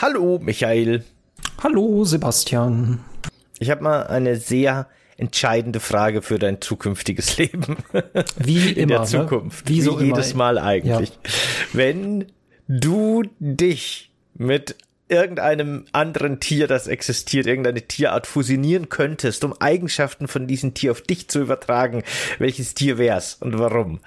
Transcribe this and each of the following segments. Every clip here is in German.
Hallo, Michael. Hallo, Sebastian. Ich habe mal eine sehr entscheidende Frage für dein zukünftiges Leben. Wie in immer, der Zukunft. Ne? Wie, so Wie jedes immer. Mal eigentlich. Ja. Wenn du dich mit irgendeinem anderen Tier, das existiert, irgendeine Tierart fusionieren könntest, um Eigenschaften von diesem Tier auf dich zu übertragen, welches Tier wär's und warum?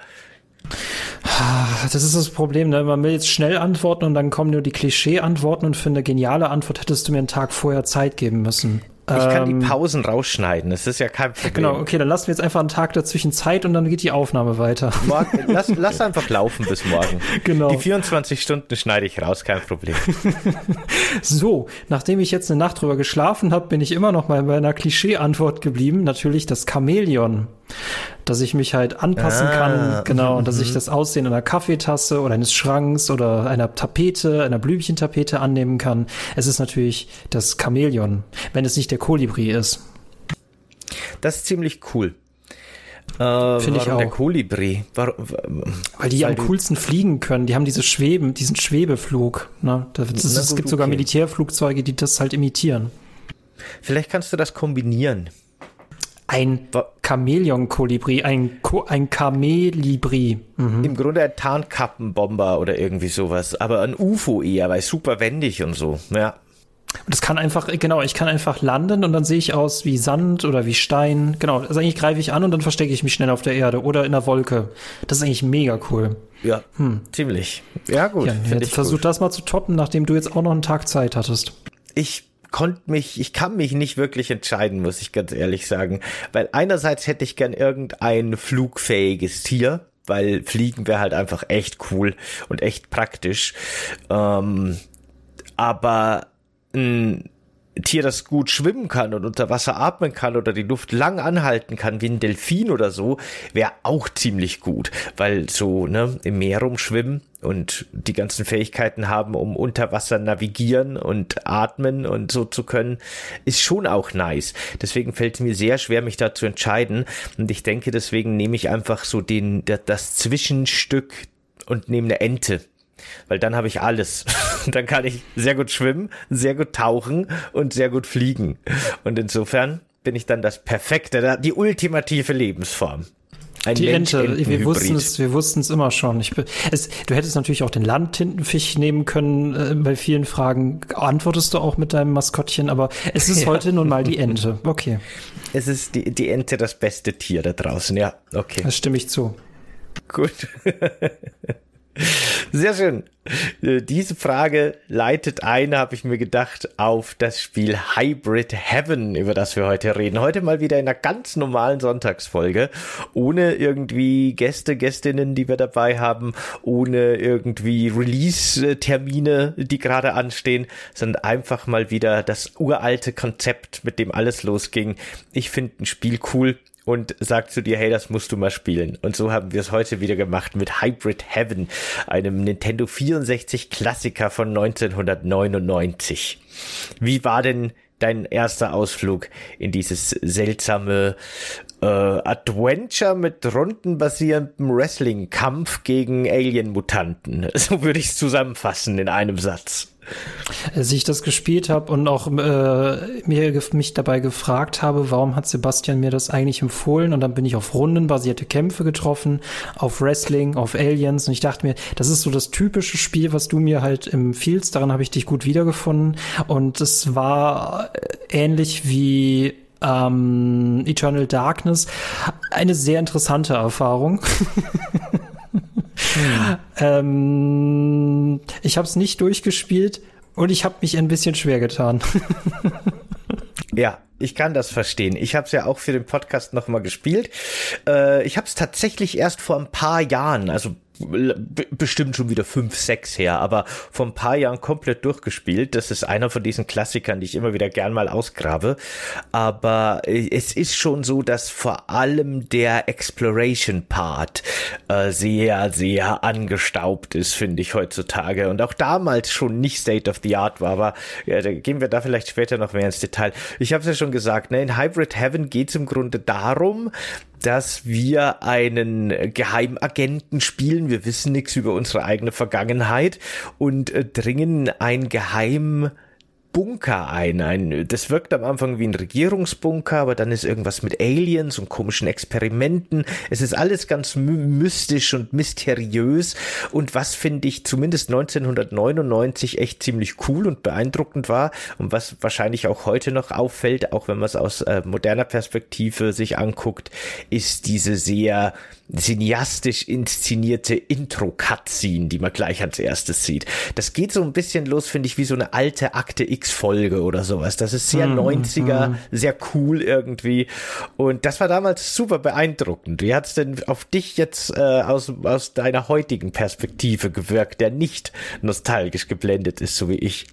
Das ist das Problem, ne? Man will jetzt schnell antworten und dann kommen nur die Klischee-Antworten und für eine geniale Antwort hättest du mir einen Tag vorher Zeit geben müssen. Ich kann Ähm, die Pausen rausschneiden, das ist ja kein Problem. Genau, okay, dann lassen wir jetzt einfach einen Tag dazwischen Zeit und dann geht die Aufnahme weiter. Morgen, lass, lass einfach laufen bis morgen. Genau. Die 24 Stunden schneide ich raus, kein Problem. So, nachdem ich jetzt eine Nacht drüber geschlafen habe, bin ich immer noch mal bei einer Klischee-Antwort geblieben. Natürlich das Chamäleon. Dass ich mich halt anpassen Ah, kann, genau, und dass mhm. ich das Aussehen einer Kaffeetasse oder eines Schranks oder einer Tapete, einer Blümchentapete annehmen kann. Es ist natürlich das Chamäleon, wenn es nicht der Kolibri ist. Das ist ziemlich cool. Äh, Finde ich warum der auch. Kolibri? Warum, Weil die am coolsten fliegen können. Die haben diese Schweben, diesen Schwebeflug. Ne? Das, das, es gut, gibt sogar okay. Militärflugzeuge, die das halt imitieren. vielleicht kannst du das kombinieren. Ein Chamäleon-Kolibri, ein, Ko ein Kamelibri. Mhm. Im Grunde ein Tarnkappenbomber oder irgendwie sowas, aber ein UFO eher, weil super wendig und so. Ja. Und das kann einfach, genau, ich kann einfach landen und dann sehe ich aus wie Sand oder wie Stein. Genau, also eigentlich greife ich an und dann verstecke ich mich schnell auf der Erde oder in der Wolke. Das ist eigentlich mega cool. Ja, ziemlich. Ja, gut. Hm. Ja, jetzt ich versuch gut. das mal zu toppen, nachdem du jetzt auch noch einen Tag Zeit hattest. Ich konnte mich, ich kann mich nicht wirklich entscheiden, muss ich ganz ehrlich sagen. Weil einerseits hätte ich gern irgendein flugfähiges Tier, weil Fliegen wäre halt einfach echt cool und echt praktisch. Ähm, aber ein Tier, das gut schwimmen kann und unter Wasser atmen kann oder die Luft lang anhalten kann, wie ein Delfin oder so, wäre auch ziemlich gut, weil so ne, im Meer rumschwimmen und die ganzen Fähigkeiten haben, um unter Wasser navigieren und atmen und so zu können, ist schon auch nice. Deswegen fällt es mir sehr schwer, mich da zu entscheiden. Und ich denke, deswegen nehme ich einfach so den das Zwischenstück und nehme eine Ente weil dann habe ich alles. dann kann ich sehr gut schwimmen, sehr gut tauchen und sehr gut fliegen. Und insofern bin ich dann das perfekte, die ultimative Lebensform. Ein Die Ente, wir wussten es, wir wussten es immer schon. Ich, es, du hättest natürlich auch den Landtintenfisch nehmen können. Äh, bei vielen Fragen antwortest du auch mit deinem Maskottchen, aber es ist Ja. heute nun mal die Ente. Okay, Es ist die, die Ente das beste Tier da draußen. Ja, okay. das stimme ich zu. Gut. Sehr schön. Äh, Diese Frage leitet ein, habe ich mir gedacht, auf das Spiel Hybrid Heaven, über das wir heute reden. Heute mal wieder in einer ganz normalen Sonntagsfolge, ohne irgendwie Gäste, Gästinnen, die wir dabei haben, ohne irgendwie Release-Termine, die gerade anstehen, sondern einfach mal wieder das uralte Konzept, mit dem alles losging. Ich finde ein Spiel cool und sagt zu dir, hey, das musst du mal spielen. Und so haben wir es heute wieder gemacht mit Hybrid Heaven, einem Nintendo 64 Klassiker von 1999. Wie war denn dein erster Ausflug in dieses seltsame äh, Adventure mit rundenbasierendem Wrestling-Kampf gegen Alien-Mutanten? So würde ich es zusammenfassen in einem Satz. Als ich das gespielt habe und auch äh, mir, mich dabei gefragt habe, warum hat Sebastian mir das eigentlich empfohlen? Und dann bin ich auf rundenbasierte Kämpfe getroffen, auf Wrestling, auf Aliens. Und ich dachte mir, das ist so das typische Spiel, was du mir halt empfiehlst, daran habe ich dich gut wiedergefunden. Und es war äh, ähnlich wie ähm, Eternal Darkness eine sehr interessante Erfahrung. Ähm, ich habe es nicht durchgespielt und ich habe mich ein bisschen schwer getan. Ja, ich kann das verstehen. Ich habe es ja auch für den Podcast nochmal gespielt. Äh, ich habe es tatsächlich erst vor ein paar Jahren, also bestimmt schon wieder fünf, sechs her, aber vor ein paar Jahren komplett durchgespielt. Das ist einer von diesen Klassikern, die ich immer wieder gern mal ausgrabe. Aber äh, es ist schon so, dass vor allem der Exploration-Part äh, sehr, sehr angestaubt ist, finde ich heutzutage. Und auch damals schon nicht State of the Art war, aber ja, da gehen wir da vielleicht später noch mehr ins Detail. Ich habe es ja schon gesagt, ne, in Hybrid Heaven geht es im Grunde darum, dass wir einen Geheimagenten spielen. Wir wissen nichts über unsere eigene Vergangenheit und äh, dringen ein Geheim Bunker ein. ein. Das wirkt am Anfang wie ein Regierungsbunker, aber dann ist irgendwas mit Aliens und komischen Experimenten. Es ist alles ganz mystisch und mysteriös. Und was finde ich zumindest 1999 echt ziemlich cool und beeindruckend war und was wahrscheinlich auch heute noch auffällt, auch wenn man es aus äh, moderner Perspektive sich anguckt, ist diese sehr cineastisch inszenierte Intro-Cutscene, die man gleich als erstes sieht. Das geht so ein bisschen los, finde ich, wie so eine alte Akte X-Folge oder sowas. Das ist sehr mm, 90er, mm. sehr cool irgendwie. Und das war damals super beeindruckend. Wie hat's denn auf dich jetzt äh, aus, aus deiner heutigen Perspektive gewirkt, der nicht nostalgisch geblendet ist, so wie ich?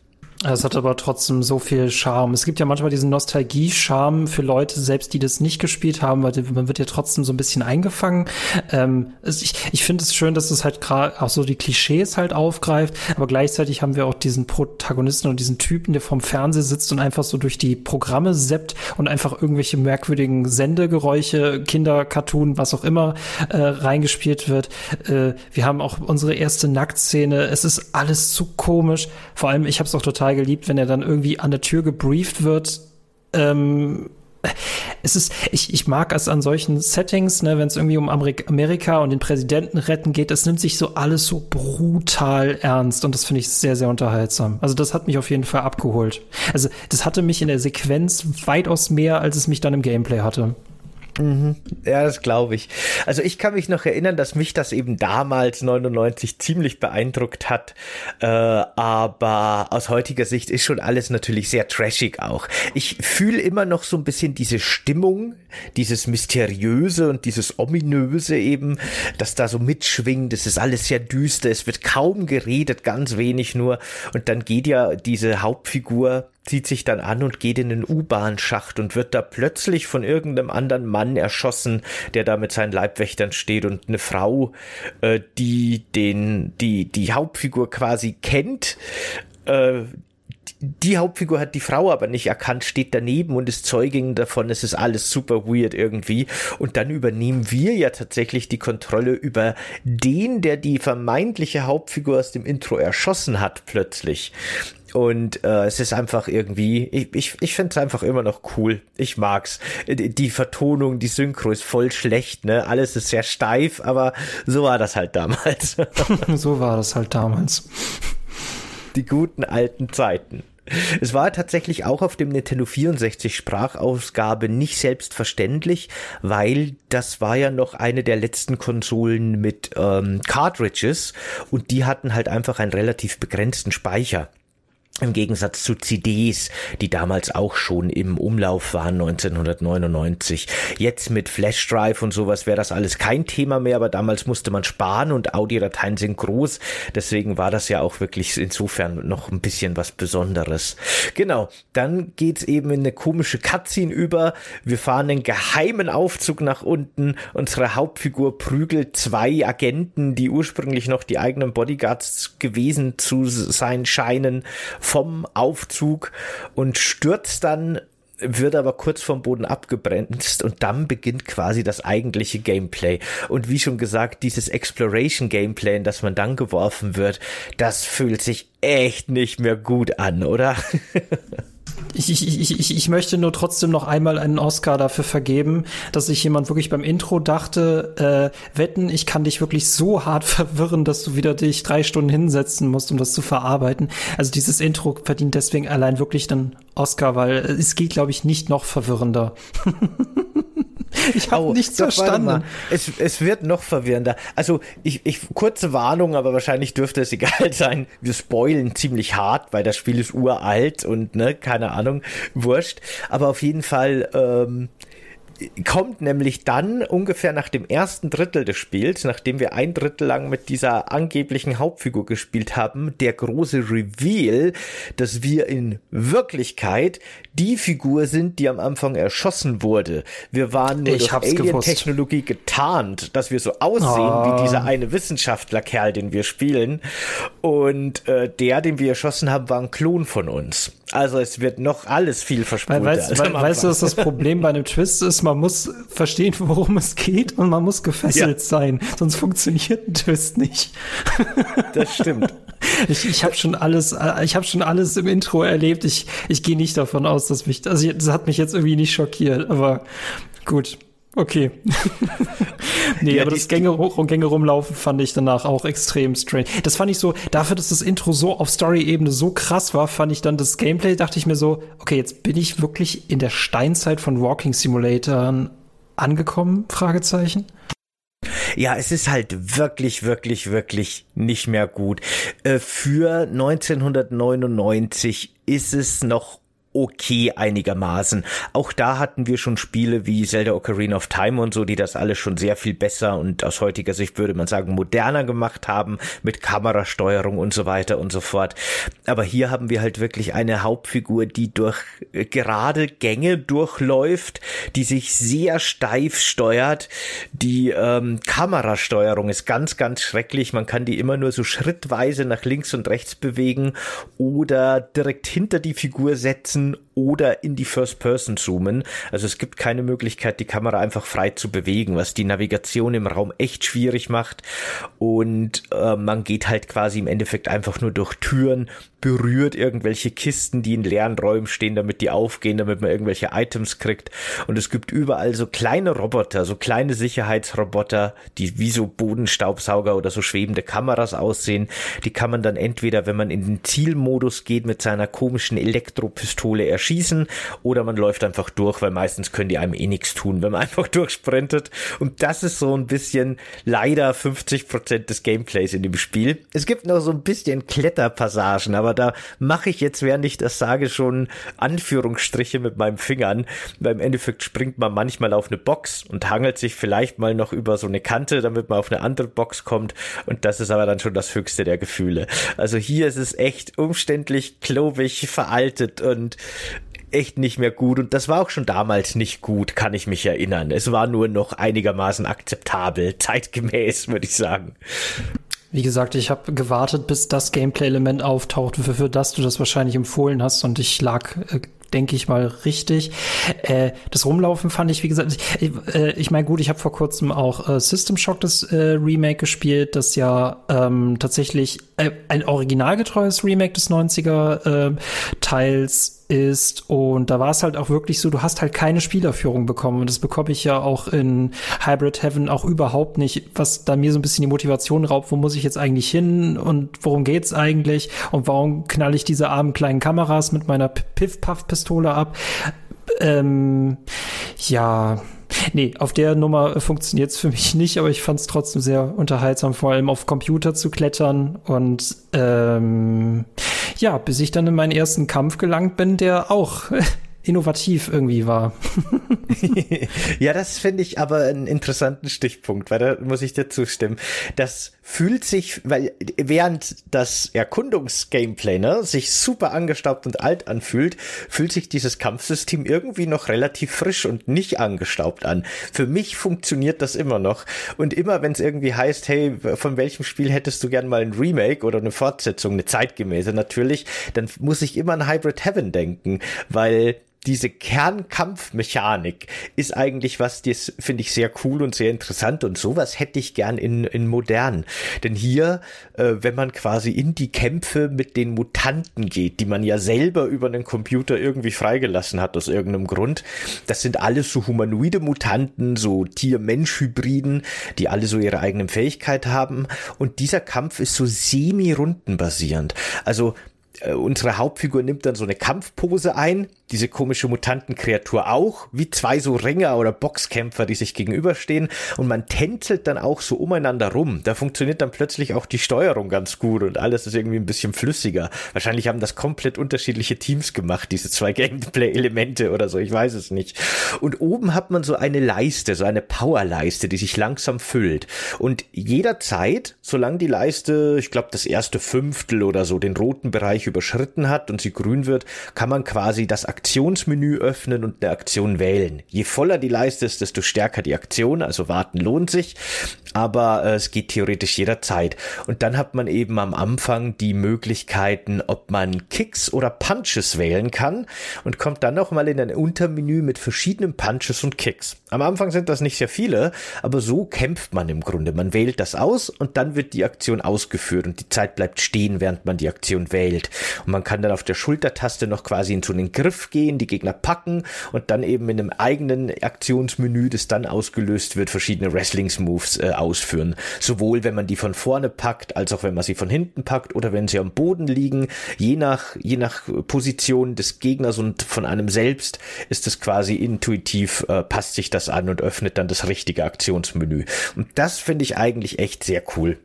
Es hat aber trotzdem so viel Charme. Es gibt ja manchmal diesen Nostalgie-Charme für Leute, selbst die das nicht gespielt haben, weil man wird ja trotzdem so ein bisschen eingefangen. Ähm, ich ich finde es schön, dass es halt gerade auch so die Klischees halt aufgreift, aber gleichzeitig haben wir auch diesen Protagonisten und diesen Typen, der vorm Fernseher sitzt und einfach so durch die Programme seppt und einfach irgendwelche merkwürdigen Sendegeräusche, Kinder-Cartoon, was auch immer, äh, reingespielt wird. Äh, wir haben auch unsere erste Nacktszene. Es ist alles zu komisch. Vor allem, ich habe es auch total total geliebt, wenn er dann irgendwie an der Tür gebrieft wird. Ähm, es ist, ich, ich mag es an solchen Settings, ne, wenn es irgendwie um Amerika, und den Präsidenten retten geht, das nimmt sich so alles so brutal ernst und das finde ich sehr, sehr unterhaltsam. Also das hat mich auf jeden Fall abgeholt. Also das hatte mich in der Sequenz weitaus mehr, als es mich dann im Gameplay hatte. Mhm. Ja, das glaube ich. Also ich kann mich noch erinnern, dass mich das eben damals 99 ziemlich beeindruckt hat. Äh, aber aus heutiger Sicht ist schon alles natürlich sehr trashig auch. Ich fühle immer noch so ein bisschen diese Stimmung, dieses Mysteriöse und dieses Ominöse eben, dass da so mitschwingt. Es ist alles sehr düster. Es wird kaum geredet, ganz wenig nur. Und dann geht ja diese Hauptfigur zieht sich dann an und geht in den U-Bahn-Schacht und wird da plötzlich von irgendeinem anderen Mann erschossen, der da mit seinen Leibwächtern steht und eine Frau, äh, die den, die, die Hauptfigur quasi kennt, äh, die Hauptfigur hat die Frau aber nicht erkannt, steht daneben und ist Zeugin davon. Es ist alles super weird irgendwie. Und dann übernehmen wir ja tatsächlich die Kontrolle über den, der die vermeintliche Hauptfigur aus dem Intro erschossen hat, plötzlich. Und äh, es ist einfach irgendwie, ich, ich, ich finde es einfach immer noch cool. Ich mag's. Die Vertonung, die Synchro ist voll schlecht, ne? Alles ist sehr steif, aber so war das halt damals. so war das halt damals. Die guten alten Zeiten. Es war tatsächlich auch auf dem Nintendo 64 Sprachausgabe nicht selbstverständlich, weil das war ja noch eine der letzten Konsolen mit ähm, Cartridges und die hatten halt einfach einen relativ begrenzten Speicher. Im Gegensatz zu CDs, die damals auch schon im Umlauf waren 1999. Jetzt mit Flashdrive und sowas wäre das alles kein Thema mehr, aber damals musste man sparen und Audiodateien sind groß. Deswegen war das ja auch wirklich insofern noch ein bisschen was Besonderes. Genau, dann geht's eben in eine komische Cutscene über. Wir fahren einen geheimen Aufzug nach unten. Unsere Hauptfigur prügelt zwei Agenten, die ursprünglich noch die eigenen Bodyguards gewesen zu sein scheinen vom Aufzug und stürzt dann wird aber kurz vom Boden abgebremst und dann beginnt quasi das eigentliche Gameplay. Und wie schon gesagt, dieses Exploration Gameplay, in das man dann geworfen wird, das fühlt sich echt nicht mehr gut an, oder? Ich, ich, ich, ich möchte nur trotzdem noch einmal einen Oscar dafür vergeben, dass sich jemand wirklich beim Intro dachte, äh, wetten, ich kann dich wirklich so hart verwirren, dass du wieder dich drei Stunden hinsetzen musst, um das zu verarbeiten. Also dieses Intro verdient deswegen allein wirklich den Oscar, weil es geht, glaube ich, nicht noch verwirrender. Ich habe oh, nichts doch, verstanden. Es, es wird noch verwirrender. Also ich, ich kurze Warnung, aber wahrscheinlich dürfte es egal sein. Wir spoilen ziemlich hart, weil das Spiel ist uralt und ne, keine Ahnung, wurscht. Aber auf jeden Fall ähm, kommt nämlich dann ungefähr nach dem ersten Drittel des Spiels, nachdem wir ein Drittel lang mit dieser angeblichen Hauptfigur gespielt haben, der große Reveal, dass wir in Wirklichkeit die Figur sind, die am Anfang erschossen wurde. Wir waren nur ich durch Alien-Technologie getarnt, dass wir so aussehen oh. wie dieser eine Wissenschaftlerkerl, den wir spielen. Und äh, der, den wir erschossen haben, war ein Klon von uns. Also es wird noch alles viel verspätet. Weißt, we weißt du, was das Problem bei einem Twist ist? Man muss verstehen, worum es geht und man muss gefesselt ja. sein. Sonst funktioniert ein Twist nicht. Das stimmt. Ich, ich habe schon alles, ich habe schon alles im Intro erlebt. Ich, ich gehe nicht davon aus, dass mich, also das hat mich jetzt irgendwie nicht schockiert, aber gut. Okay. nee, ja, aber das Gänge hoch und Gänge rumlaufen fand ich danach auch extrem strange. Das fand ich so, dafür, dass das Intro so auf Story-Ebene so krass war, fand ich dann das Gameplay, dachte ich mir so, okay, jetzt bin ich wirklich in der Steinzeit von Walking Simulatoren angekommen? Fragezeichen. Ja, es ist halt wirklich, wirklich, wirklich nicht mehr gut. Äh, für 1999 ist es noch okay einigermaßen. Auch da hatten wir schon Spiele wie Zelda Ocarina of Time und so, die das alles schon sehr viel besser und aus heutiger Sicht würde man sagen moderner gemacht haben mit Kamerasteuerung und so weiter und so fort. Aber hier haben wir halt wirklich eine Hauptfigur, die durch äh, gerade Gänge durchläuft, die sich sehr steif steuert. Die ähm, Kamerasteuerung ist ganz, ganz schrecklich. Man kann die immer nur so schrittweise nach links und rechts bewegen oder direkt hinter die Figur setzen setzen oder in die First Person zoomen. Also es gibt keine Möglichkeit, die Kamera einfach frei zu bewegen, was die Navigation im Raum echt schwierig macht. Und äh, man geht halt quasi im Endeffekt einfach nur durch Türen, berührt irgendwelche Kisten, die in leeren Räumen stehen, damit die aufgehen, damit man irgendwelche Items kriegt. Und es gibt überall so kleine Roboter, so kleine Sicherheitsroboter, die wie so Bodenstaubsauger oder so schwebende Kameras aussehen. Die kann man dann entweder, wenn man in den Zielmodus geht, mit seiner komischen Elektropistole erschießen oder man läuft einfach durch, weil meistens können die einem eh nichts tun, wenn man einfach durchsprintet. Und das ist so ein bisschen leider 50 Prozent des Gameplays in dem Spiel. Es gibt noch so ein bisschen Kletterpassagen, aber aber da mache ich jetzt, während ich das sage, schon Anführungsstriche mit meinem Fingern. Weil im Endeffekt springt man manchmal auf eine Box und hangelt sich vielleicht mal noch über so eine Kante, damit man auf eine andere Box kommt. Und das ist aber dann schon das höchste der Gefühle. Also hier ist es echt umständlich, klobig, veraltet und echt nicht mehr gut und das war auch schon damals nicht gut, kann ich mich erinnern. Es war nur noch einigermaßen akzeptabel, zeitgemäß, würde ich sagen. Wie gesagt, ich habe gewartet, bis das Gameplay-Element auftaucht, für, für das du das wahrscheinlich empfohlen hast und ich lag äh, denke ich mal, richtig. Äh, das Rumlaufen fand ich, wie gesagt, ich, äh, ich meine, gut, ich habe vor kurzem auch äh, System Shock das äh, Remake gespielt, das ja ähm, tatsächlich äh, ein originalgetreues Remake des 90er äh, Teils ist. Und da war es halt auch wirklich so, du hast halt keine Spielerführung bekommen. Und das bekomme ich ja auch in Hybrid Heaven auch überhaupt nicht, was da mir so ein bisschen die Motivation raubt, wo muss ich jetzt eigentlich hin und worum geht's eigentlich? Und warum knall ich diese armen kleinen Kameras mit meiner Piff-Puff-Pistole ab? Ähm, ja, Nee, auf der Nummer funktioniert es für mich nicht, aber ich fand es trotzdem sehr unterhaltsam, vor allem auf Computer zu klettern. Und ähm, ja, bis ich dann in meinen ersten Kampf gelangt bin, der auch innovativ irgendwie war. ja, das finde ich aber einen interessanten Stichpunkt, weil da muss ich dir zustimmen. Das fühlt sich, weil während das Erkundungsgameplay ne, sich super angestaubt und alt anfühlt, fühlt sich dieses Kampfsystem irgendwie noch relativ frisch und nicht angestaubt an. Für mich funktioniert das immer noch. Und immer wenn es irgendwie heißt, hey, von welchem Spiel hättest du gern mal ein Remake oder eine Fortsetzung, eine zeitgemäße natürlich, dann muss ich immer an Hybrid Heaven denken, weil diese Kernkampfmechanik ist eigentlich was, das finde ich sehr cool und sehr interessant und sowas hätte ich gern in, in modern. Denn hier, äh, wenn man quasi in die Kämpfe mit den Mutanten geht, die man ja selber über einen Computer irgendwie freigelassen hat aus irgendeinem Grund, das sind alles so humanoide Mutanten, so Tier-Mensch-Hybriden, die alle so ihre eigenen Fähigkeit haben und dieser Kampf ist so semi-rundenbasierend. Also äh, unsere Hauptfigur nimmt dann so eine Kampfpose ein, diese komische Mutantenkreatur auch, wie zwei so Ringer oder Boxkämpfer, die sich gegenüberstehen und man tänzelt dann auch so umeinander rum. Da funktioniert dann plötzlich auch die Steuerung ganz gut und alles ist irgendwie ein bisschen flüssiger. Wahrscheinlich haben das komplett unterschiedliche Teams gemacht, diese zwei Gameplay-Elemente oder so, ich weiß es nicht. Und oben hat man so eine Leiste, so eine Powerleiste, die sich langsam füllt und jederzeit, solange die Leiste, ich glaube das erste Fünftel oder so, den roten Bereich überschritten hat und sie grün wird, kann man quasi das Aktionsmenü öffnen und eine Aktion wählen. Je voller die Leiste ist, desto stärker die Aktion, also warten lohnt sich, aber äh, es geht theoretisch jederzeit. Und dann hat man eben am Anfang die Möglichkeiten, ob man Kicks oder Punches wählen kann und kommt dann noch mal in ein Untermenü mit verschiedenen Punches und Kicks. Am Anfang sind das nicht sehr viele, aber so kämpft man im Grunde. Man wählt das aus und dann wird die Aktion ausgeführt und die Zeit bleibt stehen, während man die Aktion wählt. Und man kann dann auf der Schultertaste noch quasi in so einen Griff gehen, die Gegner packen und dann eben in einem eigenen Aktionsmenü, das dann ausgelöst wird, verschiedene Wrestlings-Moves äh, ausführen. Sowohl wenn man die von vorne packt, als auch wenn man sie von hinten packt oder wenn sie am Boden liegen. Je nach, je nach Position des Gegners und von einem selbst ist es quasi intuitiv, äh, passt sich das an und öffnet dann das richtige Aktionsmenü. Und das finde ich eigentlich echt sehr cool.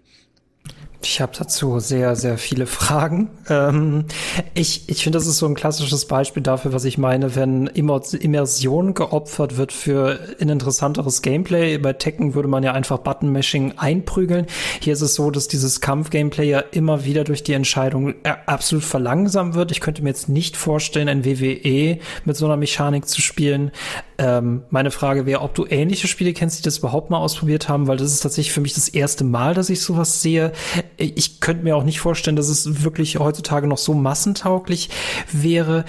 Ich habe dazu sehr, sehr viele Fragen. Ähm, ich ich finde, das ist so ein klassisches Beispiel dafür, was ich meine, wenn Immersion geopfert wird für ein interessanteres Gameplay. Bei Tekken würde man ja einfach Button-Mashing einprügeln. Hier ist es so, dass dieses Kampf-Gameplay ja immer wieder durch die Entscheidung äh, absolut verlangsamt wird. Ich könnte mir jetzt nicht vorstellen, ein WWE mit so einer Mechanik zu spielen. Ähm, meine Frage wäre, ob du ähnliche Spiele kennst, die das überhaupt mal ausprobiert haben, weil das ist tatsächlich für mich das erste Mal, dass ich sowas sehe. Ich könnte mir auch nicht vorstellen, dass es wirklich heutzutage noch so massentauglich wäre.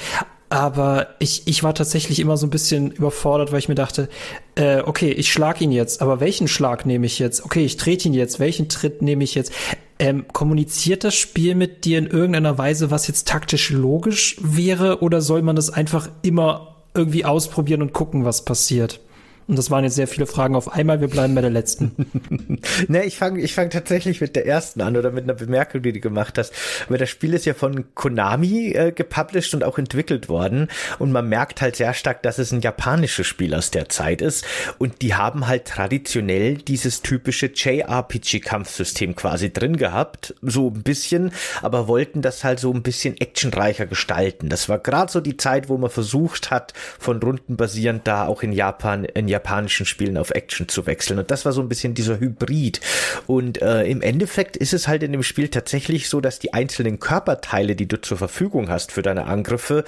Aber ich, ich war tatsächlich immer so ein bisschen überfordert, weil ich mir dachte, äh, okay, ich schlag ihn jetzt, aber welchen Schlag nehme ich jetzt? Okay, ich trete ihn jetzt, welchen Tritt nehme ich jetzt? Ähm, kommuniziert das Spiel mit dir in irgendeiner Weise, was jetzt taktisch logisch wäre, oder soll man das einfach immer irgendwie ausprobieren und gucken, was passiert. Und das waren jetzt sehr viele Fragen auf einmal. Wir bleiben bei der letzten. ne, ich fange ich fang tatsächlich mit der ersten an oder mit einer Bemerkung, die du gemacht hast. Weil das Spiel ist ja von Konami äh, gepublished und auch entwickelt worden. Und man merkt halt sehr stark, dass es ein japanisches Spiel aus der Zeit ist. Und die haben halt traditionell dieses typische JRPG-Kampfsystem quasi drin gehabt. So ein bisschen, aber wollten das halt so ein bisschen actionreicher gestalten. Das war gerade so die Zeit, wo man versucht hat, von Runden basierend da auch in Japan, in Japan japanischen Spielen auf Action zu wechseln. Und das war so ein bisschen dieser Hybrid. Und äh, im Endeffekt ist es halt in dem Spiel tatsächlich so, dass die einzelnen Körperteile, die du zur Verfügung hast für deine Angriffe,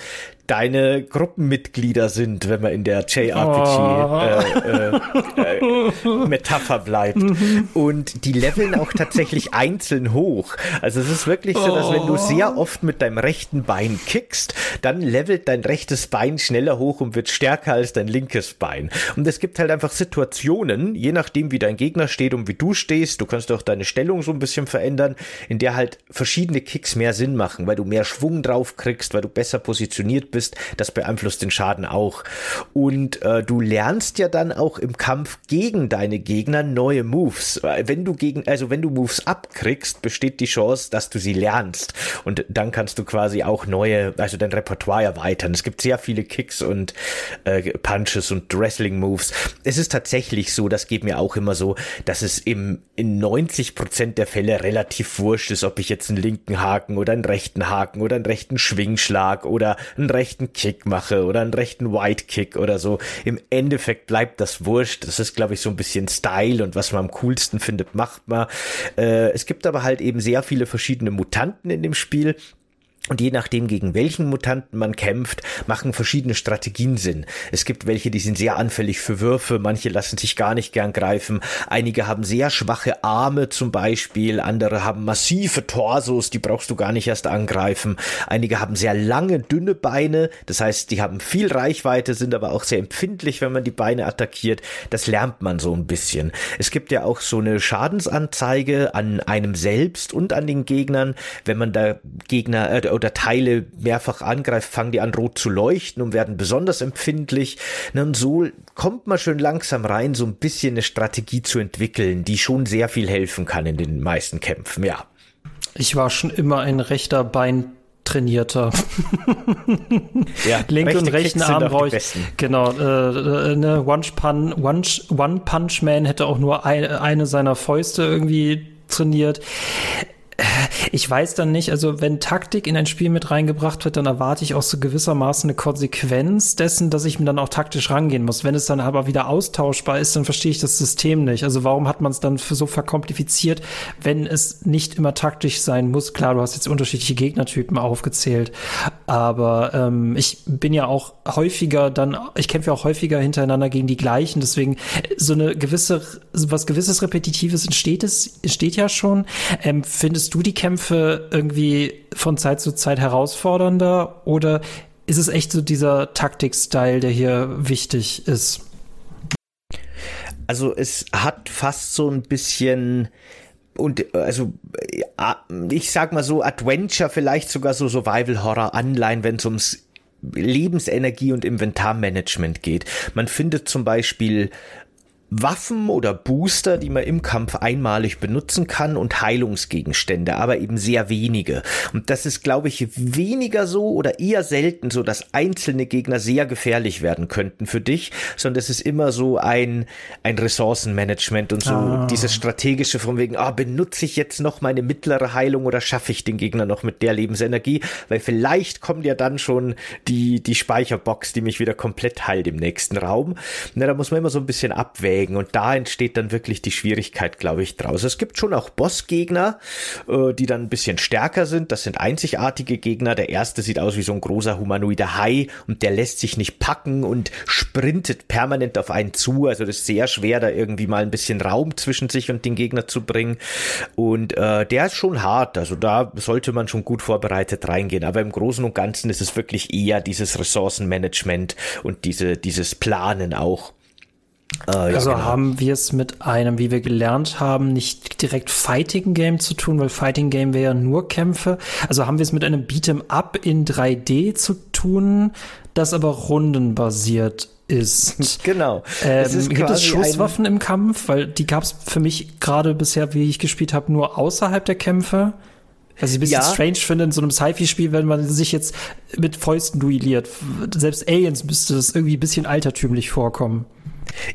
deine Gruppenmitglieder sind, wenn man in der JRPG-Metapher oh. äh, äh, äh, bleibt. Mhm. Und die leveln auch tatsächlich einzeln hoch. Also es ist wirklich so, dass wenn du sehr oh. oft mit deinem rechten Bein kickst, dann levelt dein rechtes Bein schneller hoch und wird stärker als dein linkes Bein. Und es gibt halt einfach Situationen, je nachdem wie dein Gegner steht und wie du stehst, du kannst auch deine Stellung so ein bisschen verändern, in der halt verschiedene Kicks mehr Sinn machen, weil du mehr Schwung drauf kriegst, weil du besser positioniert bist bist, das beeinflusst den Schaden auch. Und äh, du lernst ja dann auch im Kampf gegen deine Gegner neue Moves. Wenn du gegen, also wenn du Moves abkriegst, besteht die Chance, dass du sie lernst. Und dann kannst du quasi auch neue, also dein Repertoire erweitern. Es gibt sehr viele Kicks und äh, Punches und Wrestling-Moves. Es ist tatsächlich so, das geht mir auch immer so, dass es im, in 90 Prozent der Fälle relativ wurscht ist, ob ich jetzt einen linken Haken oder einen rechten Haken oder einen rechten Schwingschlag oder einen rechten rechten Kick mache oder einen rechten White Kick oder so. Im Endeffekt bleibt das wurscht. Das ist, glaube ich, so ein bisschen Style und was man am coolsten findet, macht man. Äh, es gibt aber halt eben sehr viele verschiedene Mutanten in dem Spiel. Und je nachdem, gegen welchen Mutanten man kämpft, machen verschiedene Strategien Sinn. Es gibt welche, die sind sehr anfällig für Würfe, manche lassen sich gar nicht gern greifen, einige haben sehr schwache Arme zum Beispiel, andere haben massive Torsos, die brauchst du gar nicht erst angreifen, einige haben sehr lange, dünne Beine, das heißt, die haben viel Reichweite, sind aber auch sehr empfindlich, wenn man die Beine attackiert. Das lernt man so ein bisschen. Es gibt ja auch so eine Schadensanzeige an einem selbst und an den Gegnern, wenn man da Gegner äh, oder Teile mehrfach angreift, fangen die an rot zu leuchten und werden besonders empfindlich. Und so kommt man schön langsam rein, so ein bisschen eine Strategie zu entwickeln, die schon sehr viel helfen kann in den meisten Kämpfen, ja. Ich war schon immer ein rechter Bein trainierter. ja, Link und rechten Arm brauche ich. Genau, äh, äh, ne, One, Punch, One, One Punch Man hätte auch nur ein, eine seiner Fäuste irgendwie trainiert Ich weiß dann nicht, also wenn Taktik in ein Spiel mit reingebracht wird, dann erwarte ich auch so gewissermaßen eine Konsequenz dessen, dass ich mir dann auch taktisch rangehen muss. Wenn es dann aber wieder austauschbar ist, dann verstehe ich das System nicht. Also warum hat man es dann für so verkompliziert, wenn es nicht immer taktisch sein muss? Klar, du hast jetzt unterschiedliche Gegnertypen aufgezählt, aber ähm, ich bin ja auch häufiger dann, ich kämpfe ja auch häufiger hintereinander gegen die gleichen, deswegen so eine gewisse, was gewisses Repetitives entsteht es, entsteht ja schon. Ähm, findest du die Kämpfe irgendwie von Zeit zu Zeit herausfordernder oder ist es echt so dieser Taktik-Style, der hier wichtig ist? Also es hat fast so ein bisschen und also ich sag mal so Adventure, vielleicht sogar so Survival Horror Anleihen, wenn es ums Lebensenergie und Inventarmanagement geht. Man findet zum Beispiel Waffen oder Booster, die man im Kampf einmalig benutzen kann und Heilungsgegenstände, aber eben sehr wenige. Und das ist, glaube ich, weniger so oder eher selten so, dass einzelne Gegner sehr gefährlich werden könnten für dich, sondern es ist immer so ein, ein Ressourcenmanagement und so ah. dieses strategische von wegen, ah, benutze ich jetzt noch meine mittlere Heilung oder schaffe ich den Gegner noch mit der Lebensenergie, weil vielleicht kommt ja dann schon die, die Speicherbox, die mich wieder komplett heilt im nächsten Raum. Na, da muss man immer so ein bisschen abwägen abwägen und da entsteht dann wirklich die Schwierigkeit, glaube ich, draus. Es gibt schon auch Bossgegner, äh, die dann ein bisschen stärker sind. Das sind einzigartige Gegner. Der erste sieht aus wie so ein großer humanoider Hai und der lässt sich nicht packen und sprintet permanent auf einen zu. Also das ist sehr schwer, da irgendwie mal ein bisschen Raum zwischen sich und den Gegner zu bringen. Und äh, der ist schon hart. Also da sollte man schon gut vorbereitet reingehen. Aber im Großen und Ganzen ist es wirklich eher dieses Ressourcenmanagement und diese, dieses Planen auch. Äh, also ja, genau. haben wir es mit einem, wie wir gelernt haben, nicht direkt Fighting Game zu tun, weil Fighting Game wäre ja nur Kämpfe. Also haben wir es mit einem Beat'em Up in 3D zu tun, das aber rundenbasiert ist. Genau. Ähm, es ist gibt es Schusswaffen im Kampf? Weil die gab es für mich gerade bisher, wie ich gespielt habe, nur außerhalb der Kämpfe. Was ich ein bisschen ja. strange finde in so einem Sci-Fi-Spiel, wenn man sich jetzt mit Fäusten duelliert. Selbst Aliens müsste das irgendwie ein bisschen altertümlich vorkommen.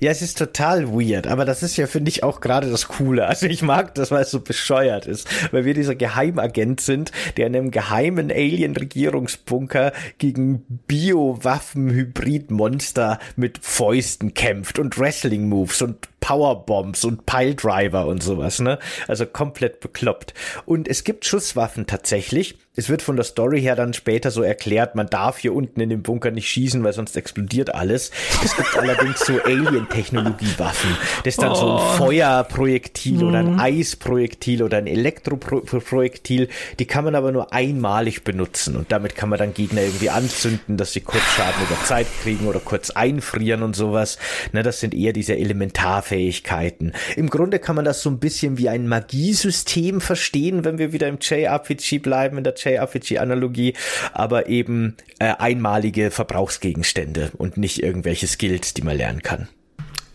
Ja, es ist total weird, aber das ist ja, finde ich, auch gerade das Coole. Also ich mag das, weil es so bescheuert ist, weil wir dieser Geheimagent sind, der in einem geheimen Alien-Regierungsbunker gegen Biowaffen-Hybrid-Monster mit Fäusten kämpft und Wrestling-Moves und Powerbombs und Piledriver und sowas, ne? Also komplett bekloppt. Und es gibt Schusswaffen tatsächlich. Es wird von der Story her dann später so erklärt, man darf hier unten in dem Bunker nicht schießen, weil sonst explodiert alles. Es gibt allerdings so Alien-Technologie-Waffen. Das ist dann oh. so ein oh. Feuerprojektil mhm. oder ein mhm. Eisprojektil oder ein Elektroprojektil. Die kann man aber nur einmalig benutzen und damit kann man dann Gegner irgendwie anzünden, dass sie kurz Schaden über Zeit kriegen oder kurz einfrieren und sowas. Ne, das sind eher diese Elementarfähigkeiten Fähigkeiten. Im Grunde kann man das so ein bisschen wie ein Magiesystem verstehen, wenn wir wieder im JRPG bleiben, in der JRPG-Analogie, aber eben äh, einmalige Verbrauchsgegenstände und nicht irgendwelche Skills, die man lernen kann.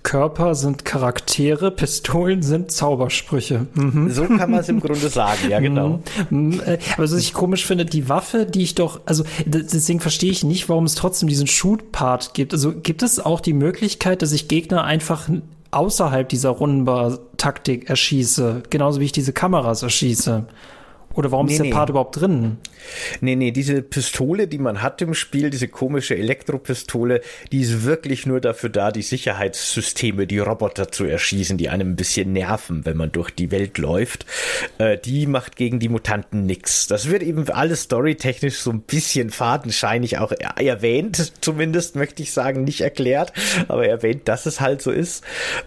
Körper sind Charaktere, Pistolen sind Zaubersprüche. Mhm. So kann man es im Grunde sagen, ja genau. Mhm. mhm. Äh, aber was ich komisch finde, die Waffe, die ich doch, also deswegen verstehe ich nicht, warum es trotzdem diesen Shoot-Part gibt. Also gibt es auch die Möglichkeit, dass ich Gegner einfach außerhalb dieser Rundenbar-Taktik erschieße, genauso wie ich diese Kameras erschieße. Oder warum nee, ist der nee. Part überhaupt drin? Nee, nee, diese Pistole, die man hat im Spiel, diese komische Elektropistole, die ist wirklich nur dafür da, die Sicherheitssysteme, die Roboter zu erschießen, die einem ein bisschen nerven, wenn man durch die Welt läuft. Äh, die macht gegen die Mutanten nix. Das wird eben alles storytechnisch so ein bisschen fadenscheinig auch erwähnt, zumindest möchte ich sagen, nicht erklärt, aber erwähnt, dass es halt so ist.